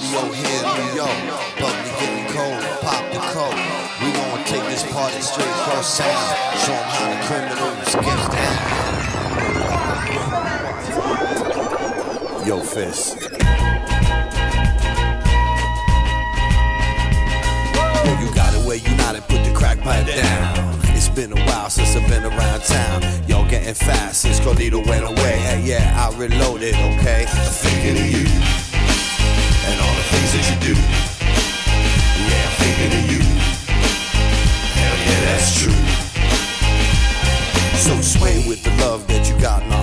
studio here in New York. Bubbly getting cold, pop the coat. We gonna take this party straight across town. Show 'em how the criminals get down. Yo, Fist. Yo, you got it where you not and put the crack pipe down. It's been a while since I've been around town. Y'all getting fast since Carlito went away. Hey, yeah, I reloaded, okay? Thinking of you and all the things that you do. Yeah, I'm thinking of you. Hell yeah, that's true. So sway with the love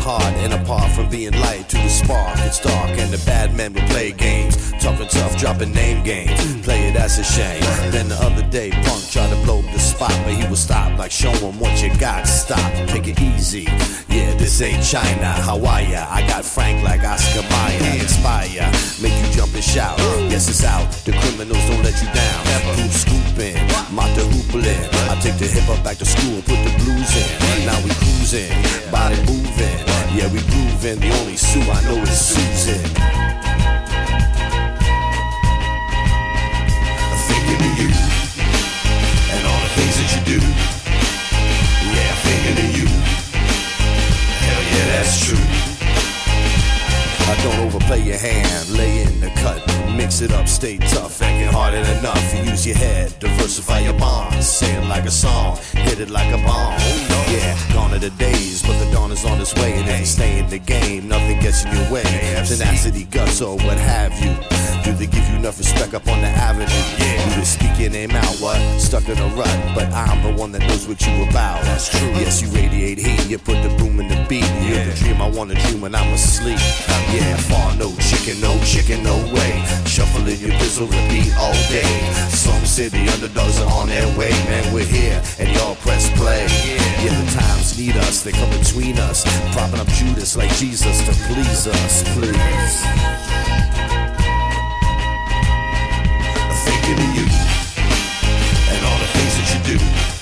heart. And apart from being light to the spark, it's dark. And the bad men will play games. Talking tough, dropping name games. Play it, that's a shame. Then the other day, Punk tried to blow up the spot, but he was stopped. Like, show him what you got. Stop, take it easy. Yeah, this ain't China, Hawaii. I got Frank like Oscar Mayer. Inspire, make you jump and shout. Yes, it's out. The criminals don't let you down. Who's scooping? Mata hoopling. I take the hip hop back to school, put the blues in. Now we cruising, body moving. Yeah, we grooving. The only Sue I know is Susan. Thinking of you and all the things that you do. Yeah, thinking of you. Hell yeah, that's true. Don't overplay your hand, lay in the cut, mix it up, stay tough, get harder than enough. Use your head, diversify your bonds, say it like a song, hit it like a bomb. Yeah, gone are the days, but the dawn is on its way, and if you stay in the game, nothing gets in your way. Tenacity, guts, or what have you. Do they give you enough respect up on the avenue? Yeah. Do they speak your name out? What? Stuck in a rut, but I'm the one that knows what you about. That's true. Yes, you radiate heat. You put the boom in the beat. You're the dream I wanna dream when I'm asleep. Yeah, far no chicken, no chicken, no way. Shuffling your bizzle repeat all day. Some city underdogs are on their way, man. We're here and y'all press play. Yeah, the times need us. They come between us, propping up Judas like Jesus to please us, please. Thinking of you and all the things that you do.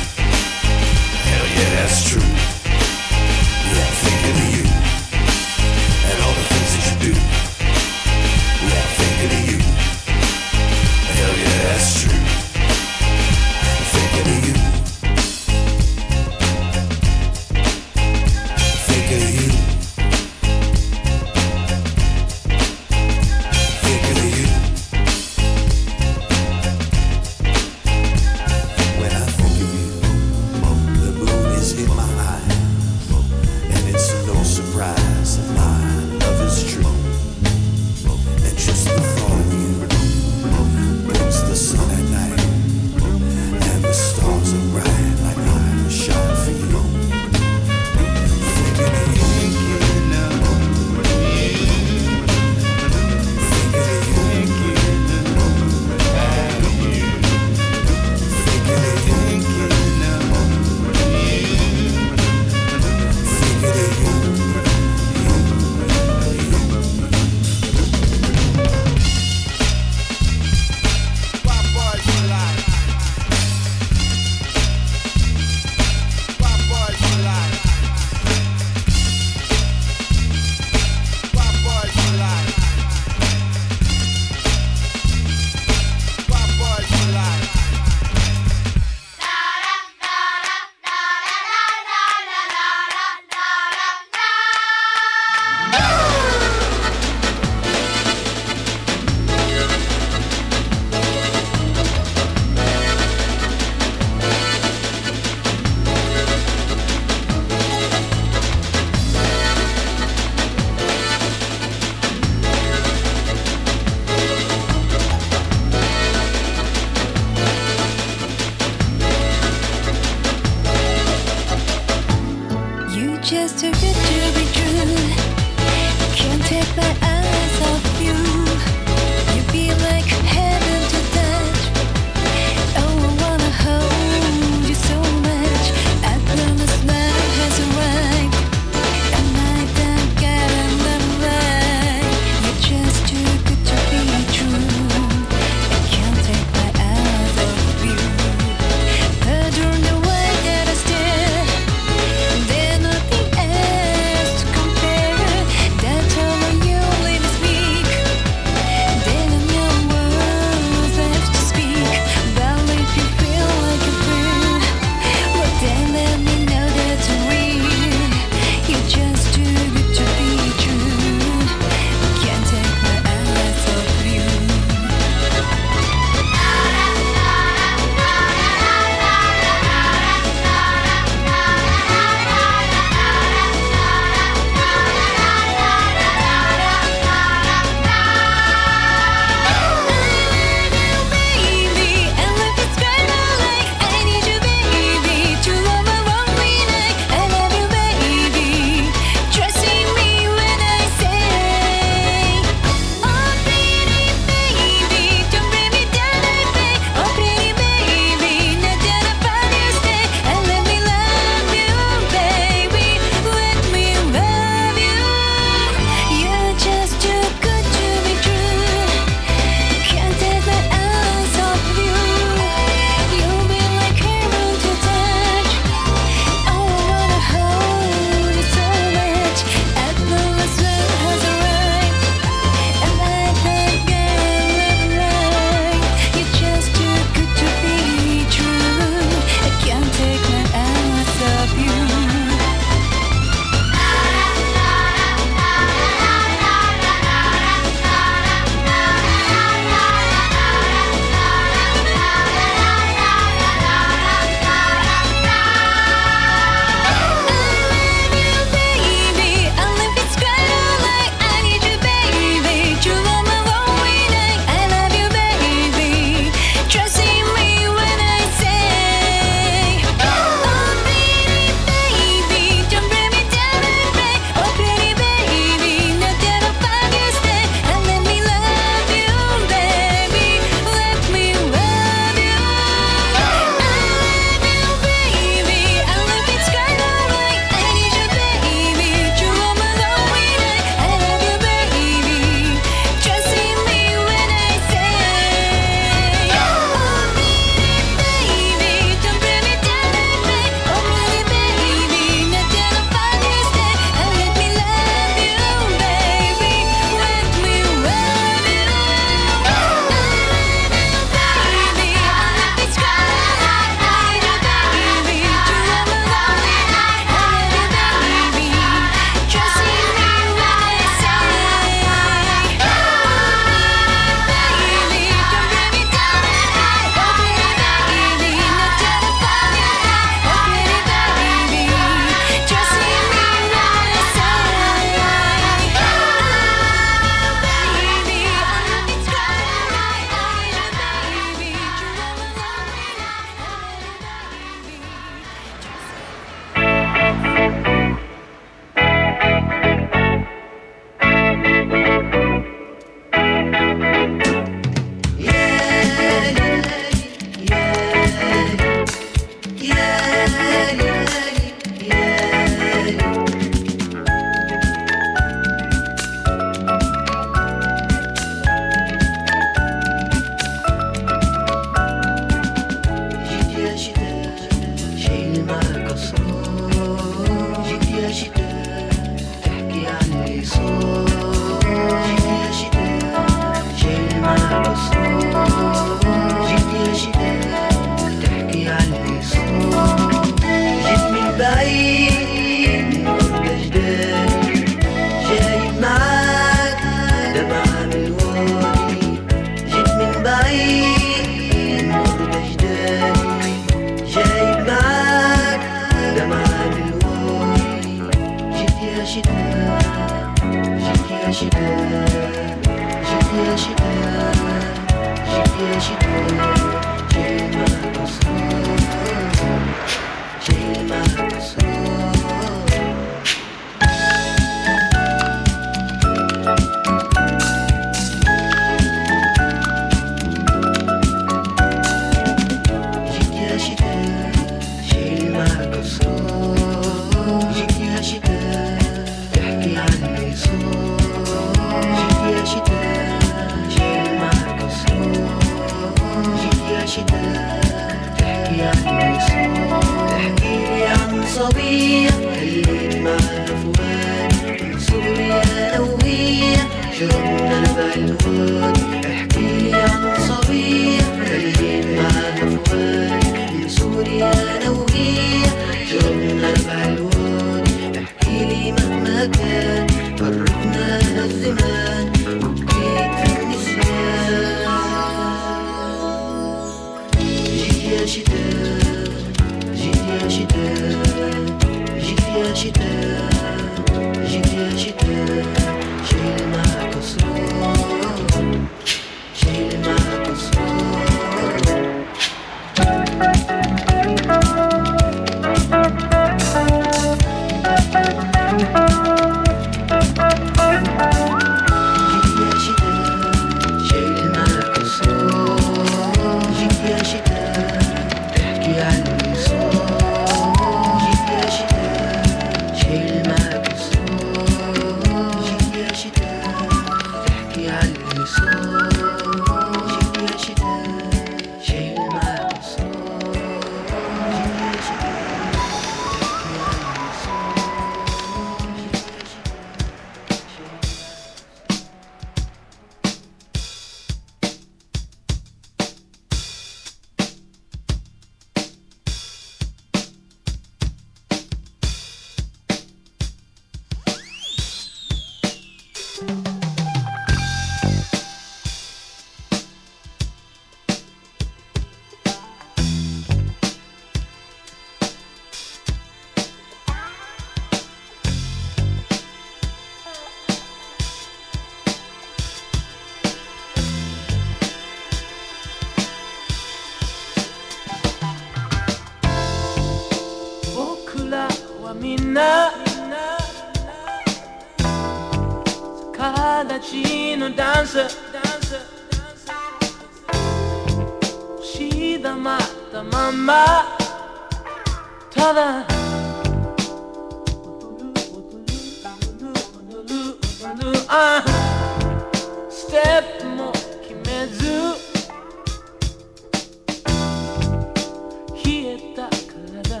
体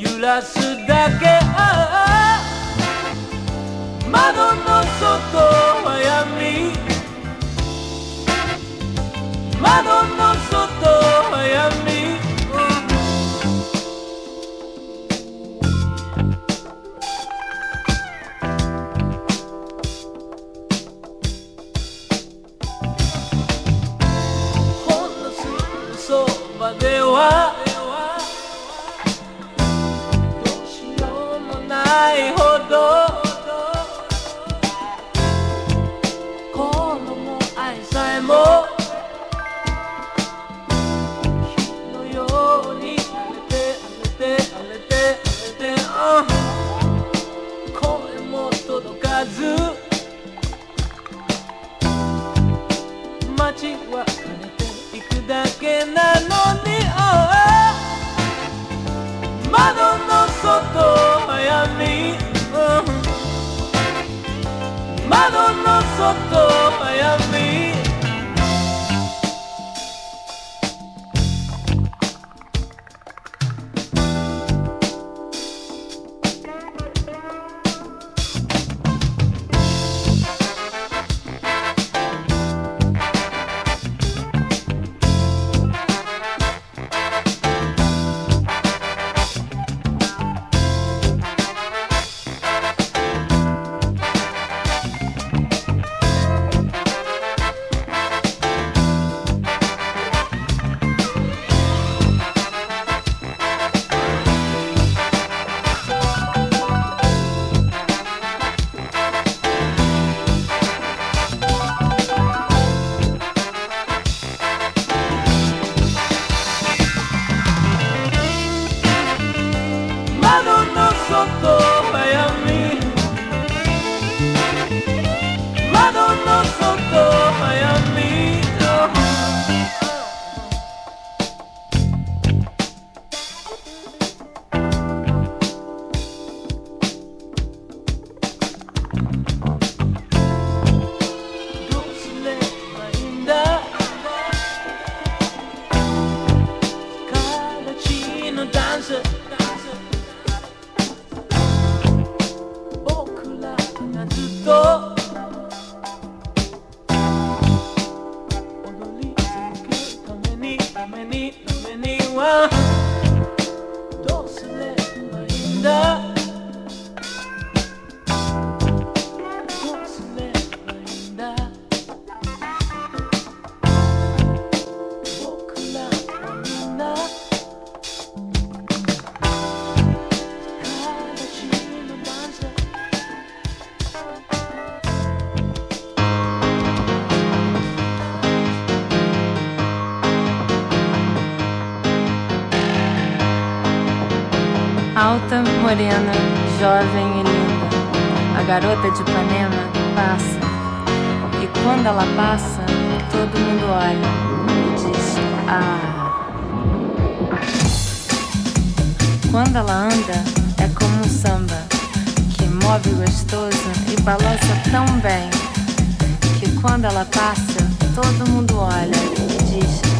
揺らすだけ。窓の外は闇。窓の外 sotto Miami morena, jovem e linda. A garota de Ipanema passa. E quando ela passa, todo mundo olha e diz: Ah. Quando ela anda, é como um samba que move gostoso e balança tão bem que quando ela passa, todo mundo olha e diz: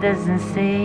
doesn't see.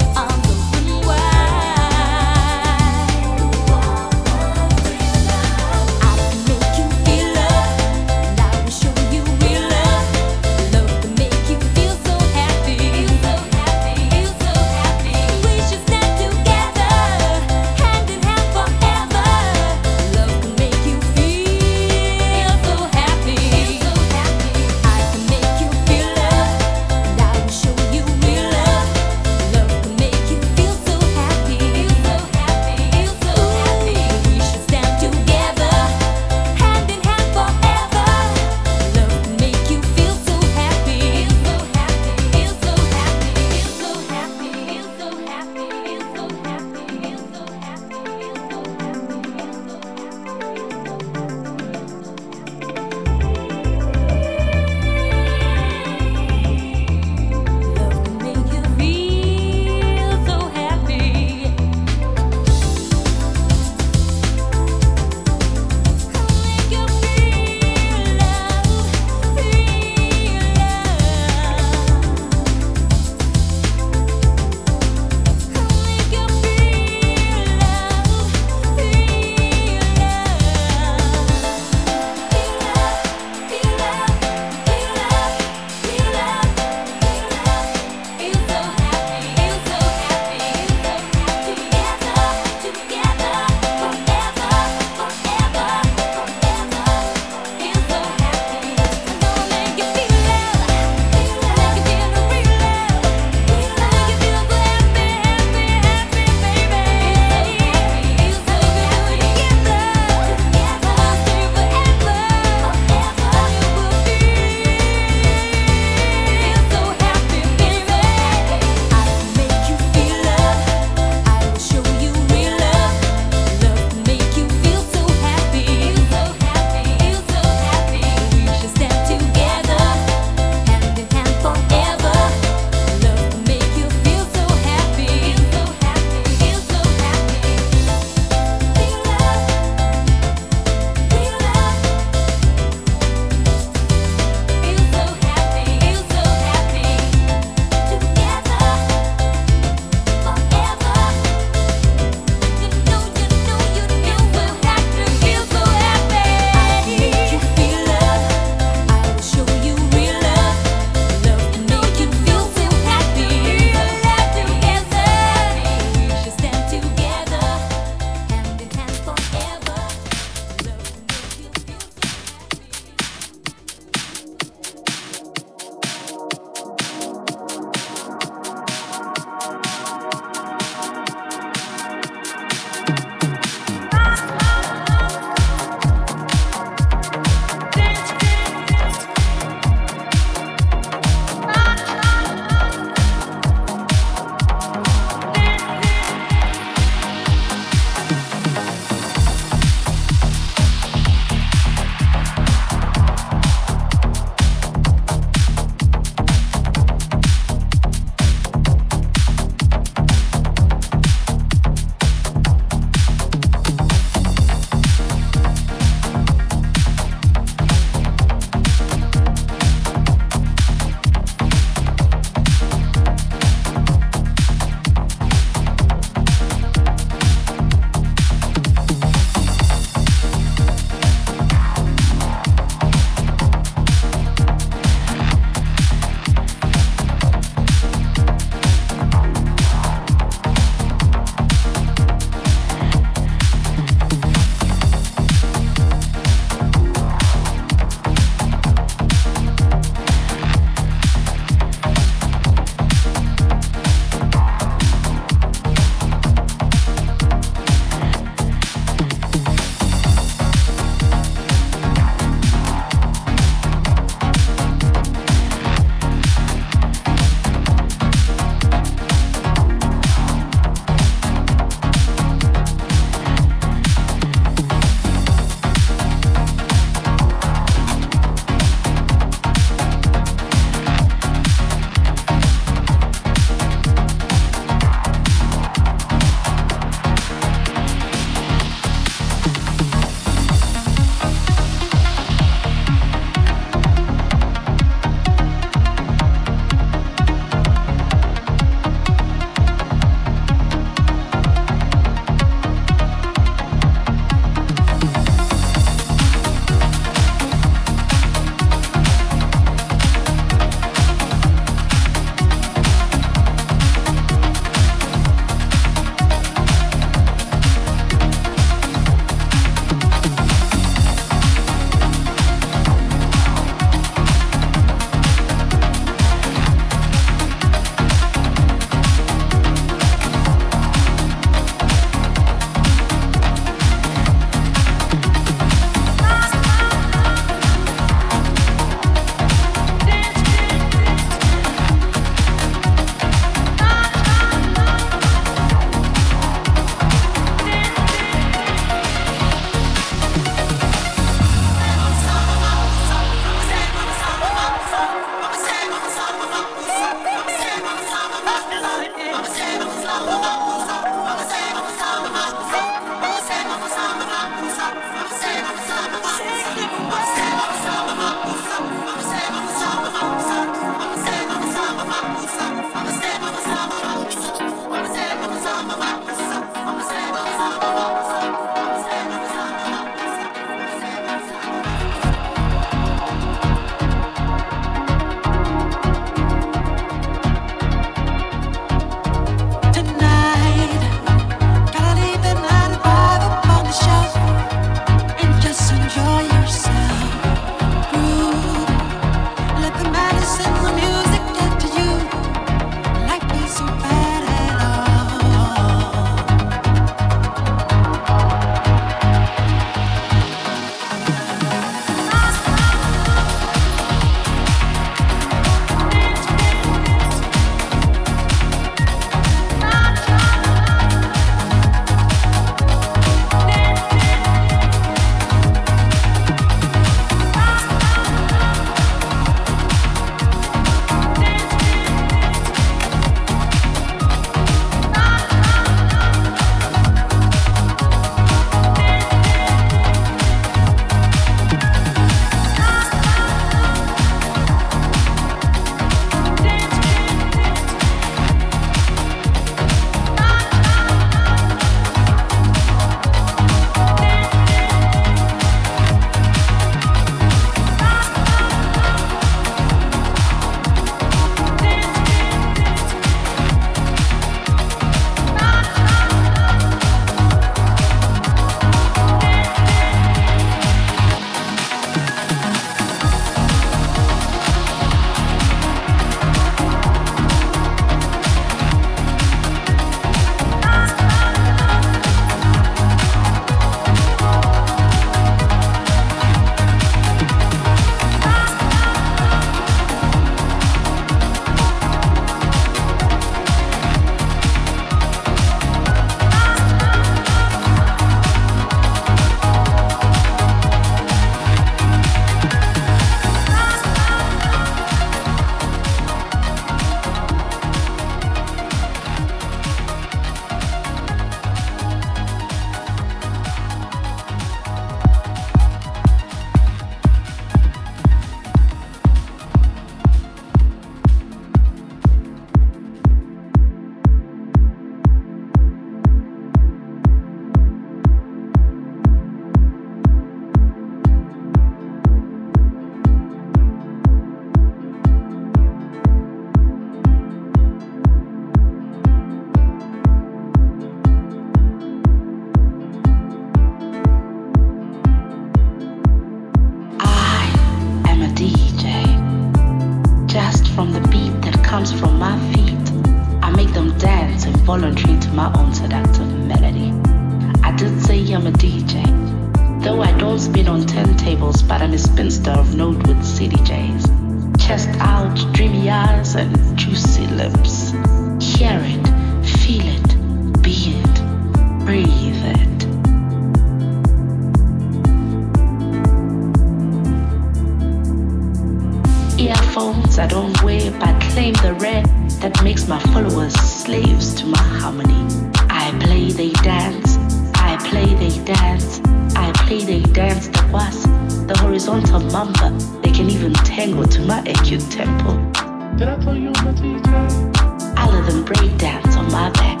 Did I tell you I'm a DJ? I let them break dance on my back.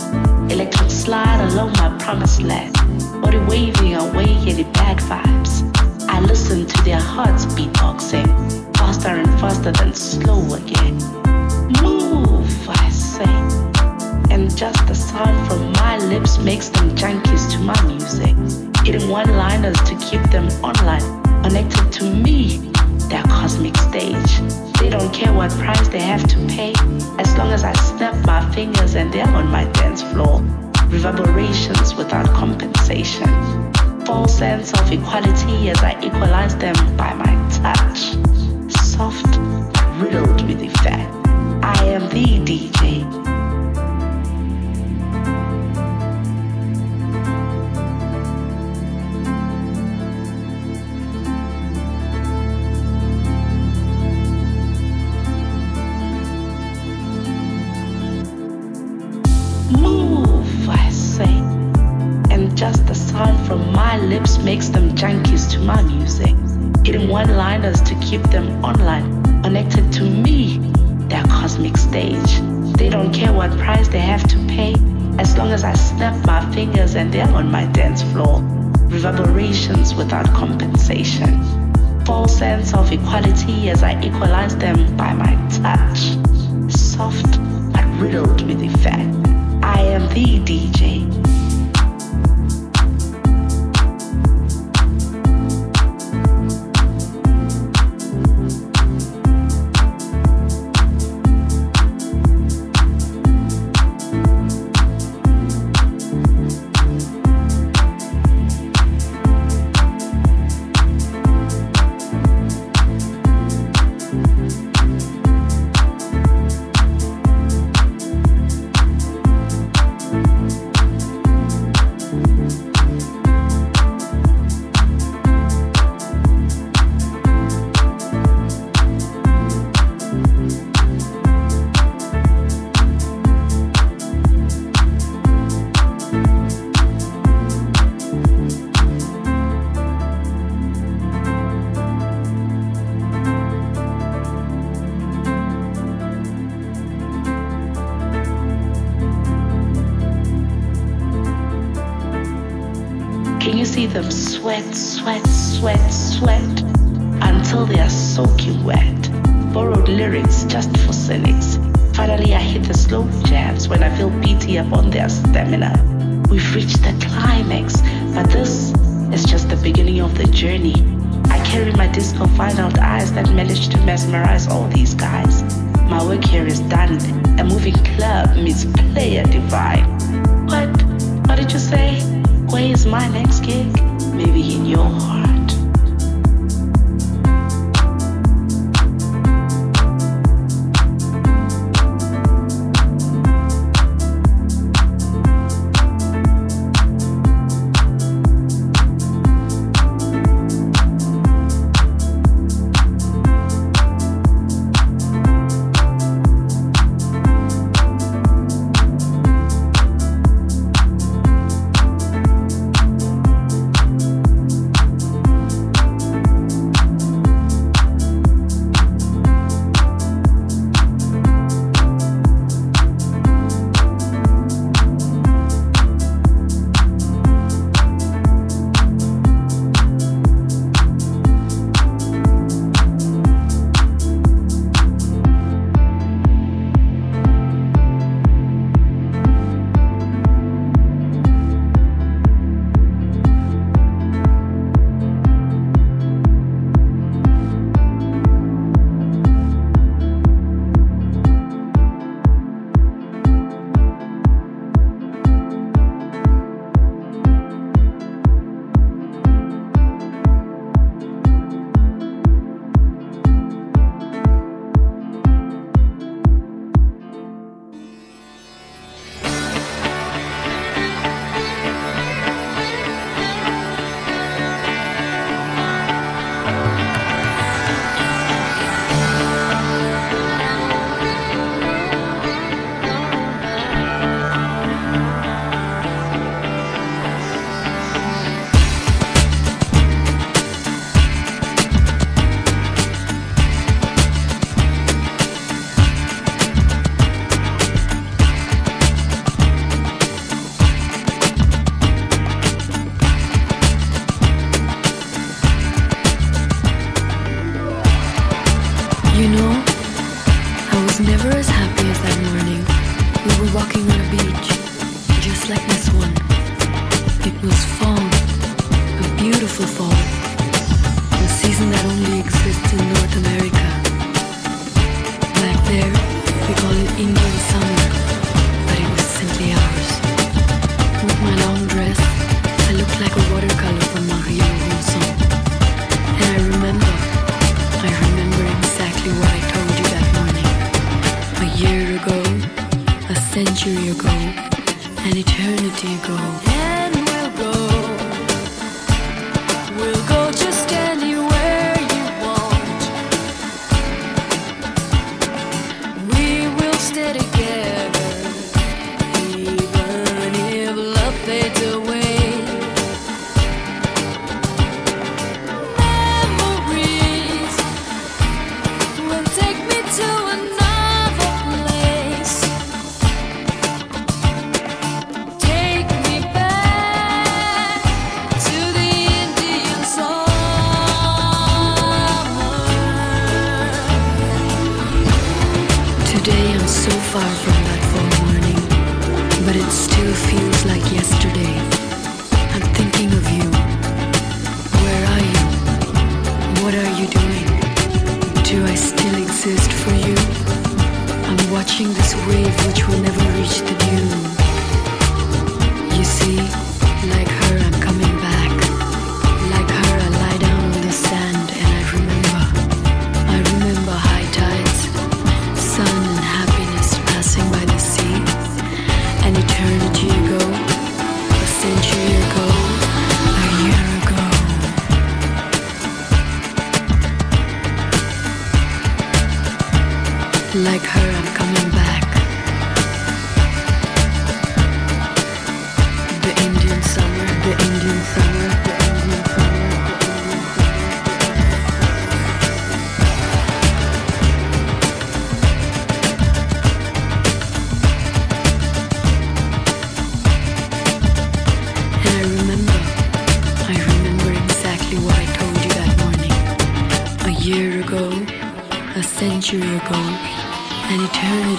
Electric slide along my promised land. Body waving away any bad vibes. I listen to their hearts beatboxing, faster and faster than slow again. Move, I say. And just the sound from my lips makes them junkies to my music. Hitting one liners to keep them online, connected to me, their cosmic stage. They don't care what price they have to pay, as long as I snap my fingers and they're on my dance floor. Reverberations without compensation. False sense of equality as I equalize them by my touch. Soft, riddled with effect. I am the DJ. From my lips makes them junkies to my music. Hitting one liners to keep them online, connected to me their cosmic stage. They don't care what price they have to pay, as long as I snap my fingers and they're on my dance floor. Reverberations without compensation. False sense of equality as I equalize them by my touch. Soft but riddled with effect. I am the DJ.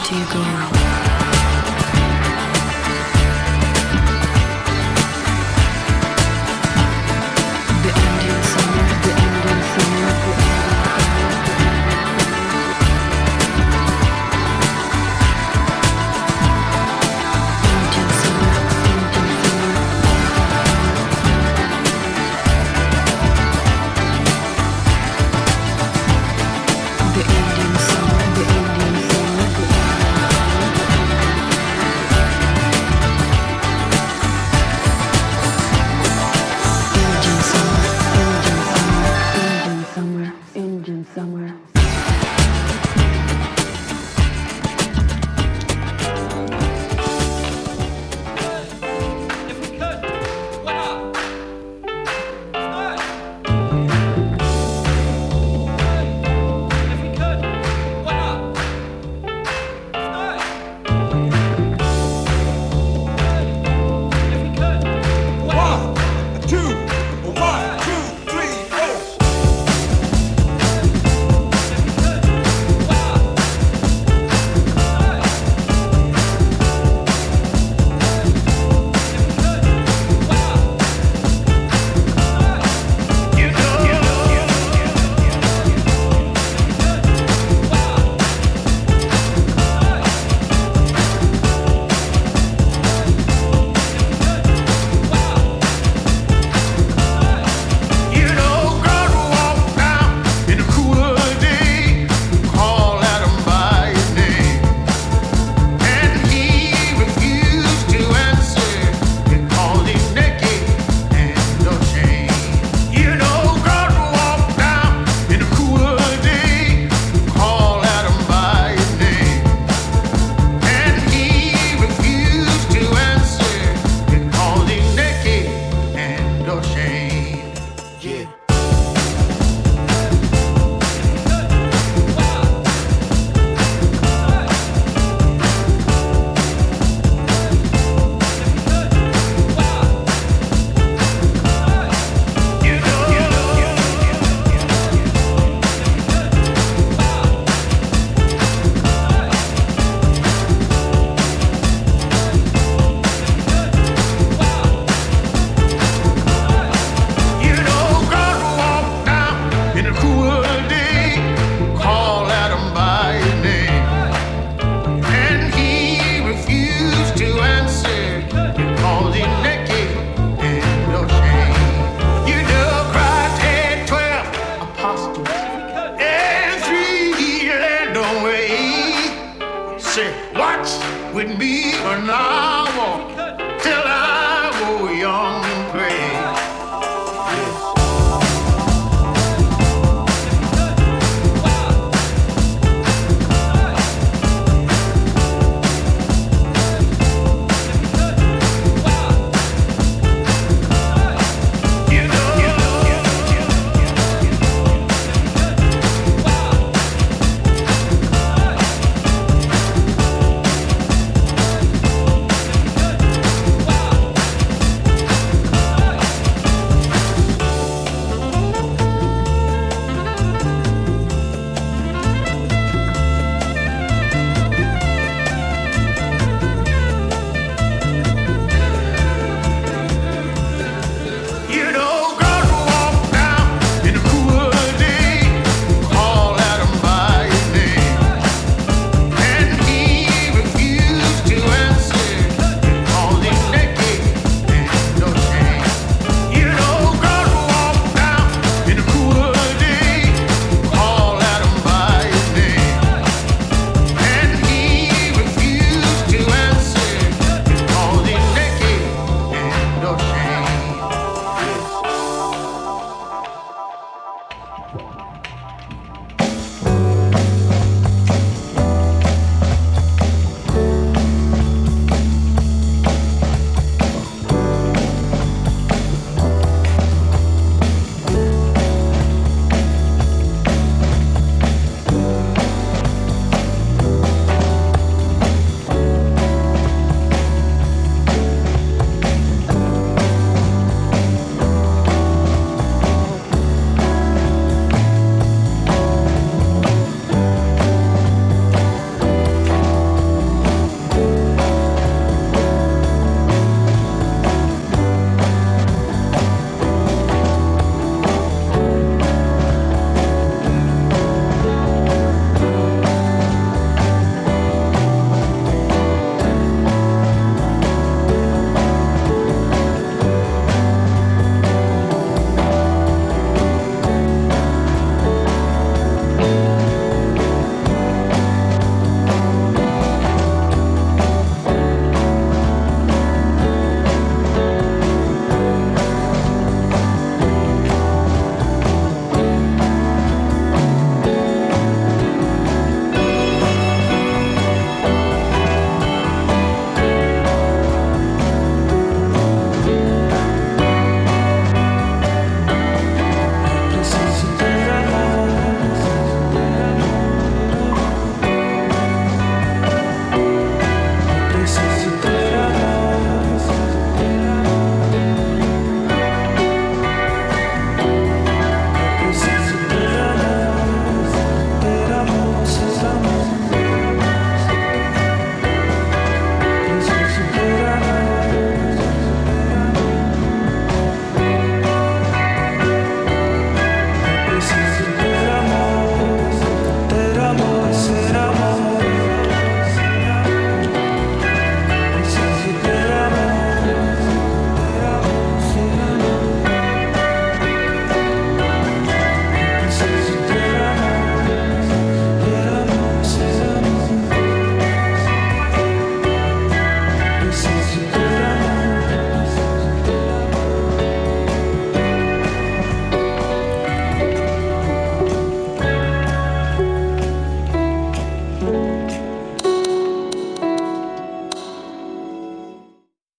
Eternity ago.